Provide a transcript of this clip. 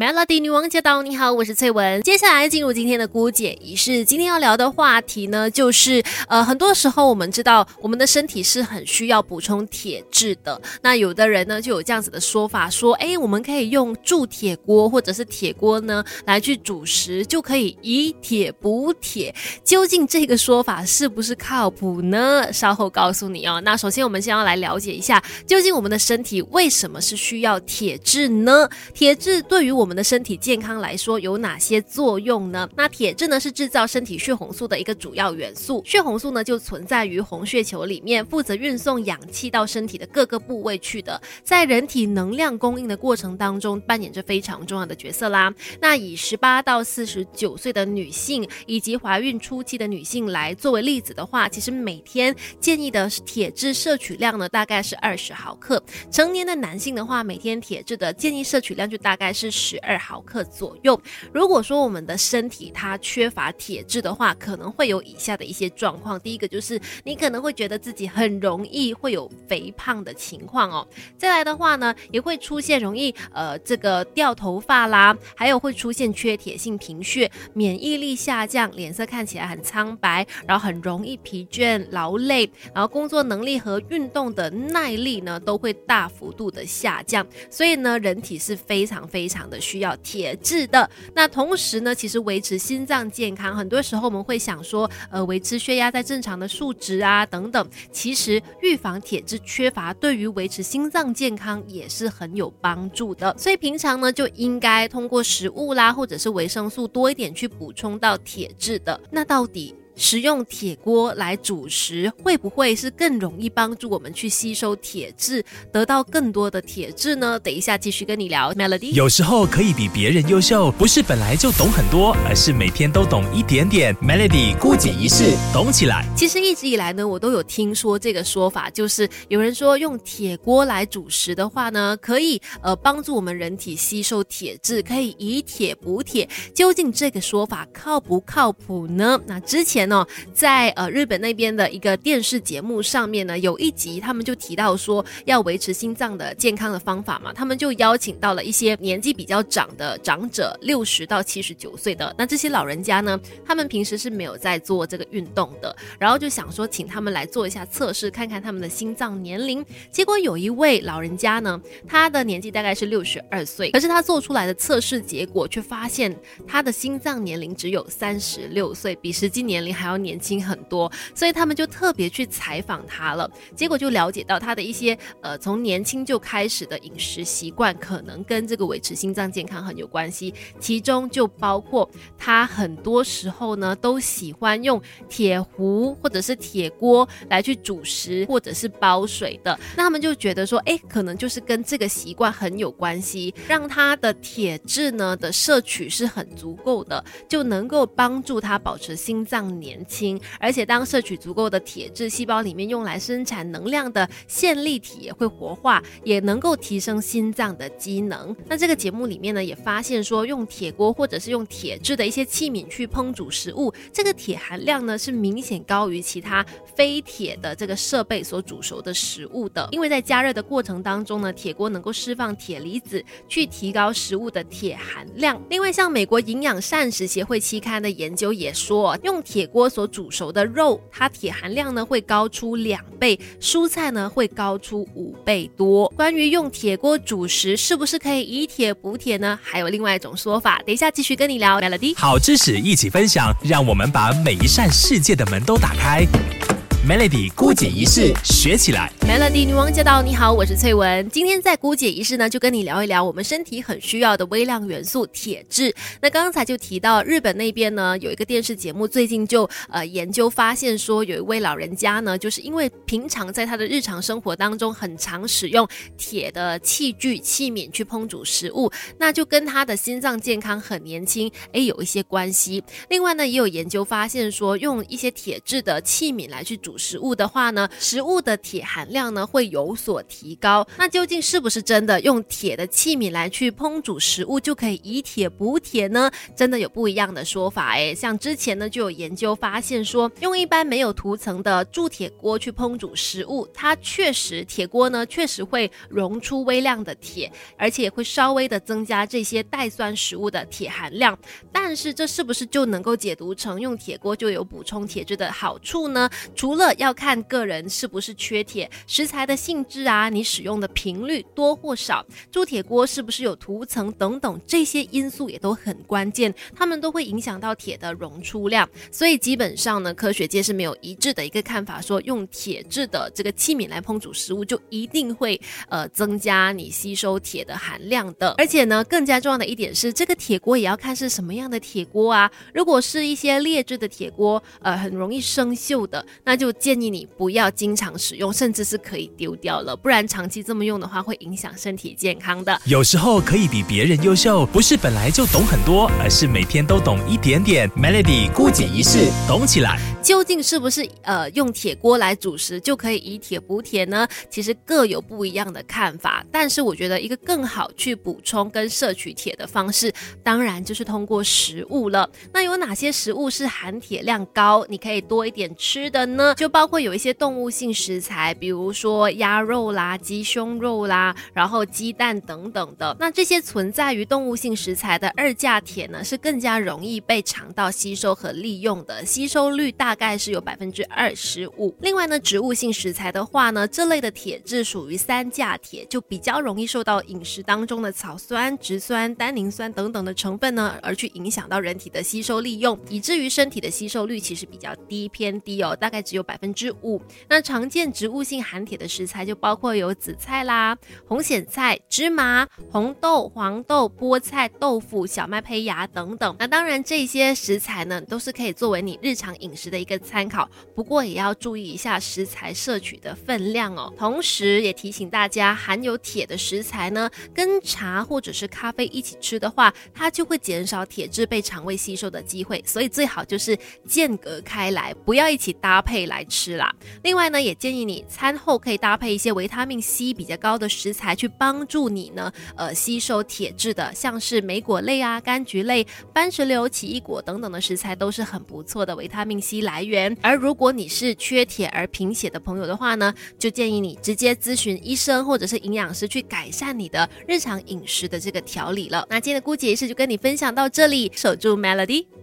Melody 女王驾到！你好，我是翠文。接下来进入今天的姑姐仪式。今天要聊的话题呢，就是呃，很多时候我们知道我们的身体是很需要补充铁质的。那有的人呢就有这样子的说法，说哎，我们可以用铸铁锅或者是铁锅呢来去煮食，就可以以铁补铁。究竟这个说法是不是靠谱呢？稍后告诉你哦。那首先我们先要来了解一下，究竟我们的身体为什么是需要铁质呢？铁质对于我们我们的身体健康来说有哪些作用呢？那铁质呢是制造身体血红素的一个主要元素，血红素呢就存在于红血球里面，负责运送氧气到身体的各个部位去的，在人体能量供应的过程当中扮演着非常重要的角色啦。那以十八到四十九岁的女性以及怀孕初期的女性来作为例子的话，其实每天建议的铁质摄取量呢大概是二十毫克，成年的男性的话，每天铁质的建议摄取量就大概是十。十二毫克左右。如果说我们的身体它缺乏铁质的话，可能会有以下的一些状况。第一个就是你可能会觉得自己很容易会有肥胖的情况哦。再来的话呢，也会出现容易呃这个掉头发啦，还有会出现缺铁性贫血、免疫力下降、脸色看起来很苍白，然后很容易疲倦、劳累，然后工作能力和运动的耐力呢都会大幅度的下降。所以呢，人体是非常非常的。需要铁质的，那同时呢，其实维持心脏健康，很多时候我们会想说，呃，维持血压在正常的数值啊，等等。其实预防铁质缺乏，对于维持心脏健康也是很有帮助的。所以平常呢，就应该通过食物啦，或者是维生素多一点去补充到铁质的。那到底？使用铁锅来煮食，会不会是更容易帮助我们去吸收铁质，得到更多的铁质呢？等一下继续跟你聊。Melody，有时候可以比别人优秀，不是本来就懂很多，而是每天都懂一点点。Melody 孤解一式，懂起来。其实一直以来呢，我都有听说这个说法，就是有人说用铁锅来煮食的话呢，可以呃帮助我们人体吸收铁质，可以以铁补铁。究竟这个说法靠不靠谱呢？那之前。哦，在呃日本那边的一个电视节目上面呢，有一集他们就提到说要维持心脏的健康的方法嘛，他们就邀请到了一些年纪比较长的长者，六十到七十九岁的那这些老人家呢，他们平时是没有在做这个运动的，然后就想说请他们来做一下测试，看看他们的心脏年龄。结果有一位老人家呢，他的年纪大概是六十二岁，可是他做出来的测试结果却发现他的心脏年龄只有三十六岁，比实际年龄。还要年轻很多，所以他们就特别去采访他了。结果就了解到他的一些呃，从年轻就开始的饮食习惯，可能跟这个维持心脏健康很有关系。其中就包括他很多时候呢，都喜欢用铁壶或者是铁锅来去煮食或者是煲水的。那他们就觉得说，哎，可能就是跟这个习惯很有关系，让他的铁质呢的摄取是很足够的，就能够帮助他保持心脏年。轻，而且当摄取足够的铁质，细胞里面用来生产能量的线粒体也会活化，也能够提升心脏的机能。那这个节目里面呢，也发现说，用铁锅或者是用铁质的一些器皿去烹煮食物，这个铁含量呢是明显高于其他非铁的这个设备所煮熟的食物的。因为在加热的过程当中呢，铁锅能够释放铁离子，去提高食物的铁含量。另外，像美国营养膳食协会期刊的研究也说，用铁锅。所煮熟的肉，它铁含量呢会高出两倍，蔬菜呢会高出五倍多。关于用铁锅煮食是不是可以以铁补铁呢？还有另外一种说法，等一下继续跟你聊。Melody，好知识一起分享，让我们把每一扇世界的门都打开。Melody 姑姐仪式学起来，Melody 女王驾到！你好，我是翠文。今天在姑姐仪式呢，就跟你聊一聊我们身体很需要的微量元素铁质。那刚才就提到日本那边呢，有一个电视节目，最近就呃研究发现说，有一位老人家呢，就是因为平常在他的日常生活当中很常使用铁的器具器皿去烹煮食物，那就跟他的心脏健康很年轻诶有一些关系。另外呢，也有研究发现说，用一些铁质的器皿来去煮。煮食物的话呢，食物的铁含量呢会有所提高。那究竟是不是真的用铁的器皿来去烹煮食物就可以以铁补铁呢？真的有不一样的说法诶。像之前呢就有研究发现说，用一般没有涂层的铸铁锅去烹煮食物，它确实铁锅呢确实会溶出微量的铁，而且会稍微的增加这些带酸食物的铁含量。但是这是不是就能够解读成用铁锅就有补充铁质的好处呢？除了这要看个人是不是缺铁，食材的性质啊，你使用的频率多或少，铸铁锅是不是有涂层等等这些因素也都很关键，它们都会影响到铁的溶出量。所以基本上呢，科学界是没有一致的一个看法，说用铁质的这个器皿来烹煮食物就一定会呃增加你吸收铁的含量的。而且呢，更加重要的一点是，这个铁锅也要看是什么样的铁锅啊。如果是一些劣质的铁锅，呃，很容易生锈的，那就建议你不要经常使用，甚至是可以丢掉了，不然长期这么用的话，会影响身体健康的。有时候可以比别人优秀，不是本来就懂很多，而是每天都懂一点点。Melody 孤解一式，懂起来。究竟是不是呃用铁锅来煮食就可以以铁补铁呢？其实各有不一样的看法。但是我觉得一个更好去补充跟摄取铁的方式，当然就是通过食物了。那有哪些食物是含铁量高，你可以多一点吃的呢？就包括有一些动物性食材，比如说鸭肉啦、鸡胸肉啦，然后鸡蛋等等的。那这些存在于动物性食材的二价铁呢，是更加容易被肠道吸收和利用的，吸收率大。概是有百分之二十五。另外呢，植物性食材的话呢，这类的铁质属于三价铁，就比较容易受到饮食当中的草酸、植酸、单宁酸等等的成分呢，而去影响到人体的吸收利用，以至于身体的吸收率其实比较低，偏低哦，大概只有百分之五。那常见植物性含铁的食材就包括有紫菜啦、红苋菜、芝麻、红豆、黄豆、菠菜、豆腐、小麦胚芽等等。那当然，这些食材呢，都是可以作为你日常饮食的。一个参考，不过也要注意一下食材摄取的分量哦。同时，也提醒大家，含有铁的食材呢，跟茶或者是咖啡一起吃的话，它就会减少铁质被肠胃吸收的机会。所以最好就是间隔开来，不要一起搭配来吃啦。另外呢，也建议你餐后可以搭配一些维他命 C 比较高的食材，去帮助你呢，呃，吸收铁质的，像是莓果类啊、柑橘类、番石榴、奇异果等等的食材，都是很不错的维他命 C 来。源，而如果你是缺铁而贫血的朋友的话呢，就建议你直接咨询医生或者是营养师去改善你的日常饮食的这个调理了。那今天的姑姐仪式就跟你分享到这里，守住 Melody。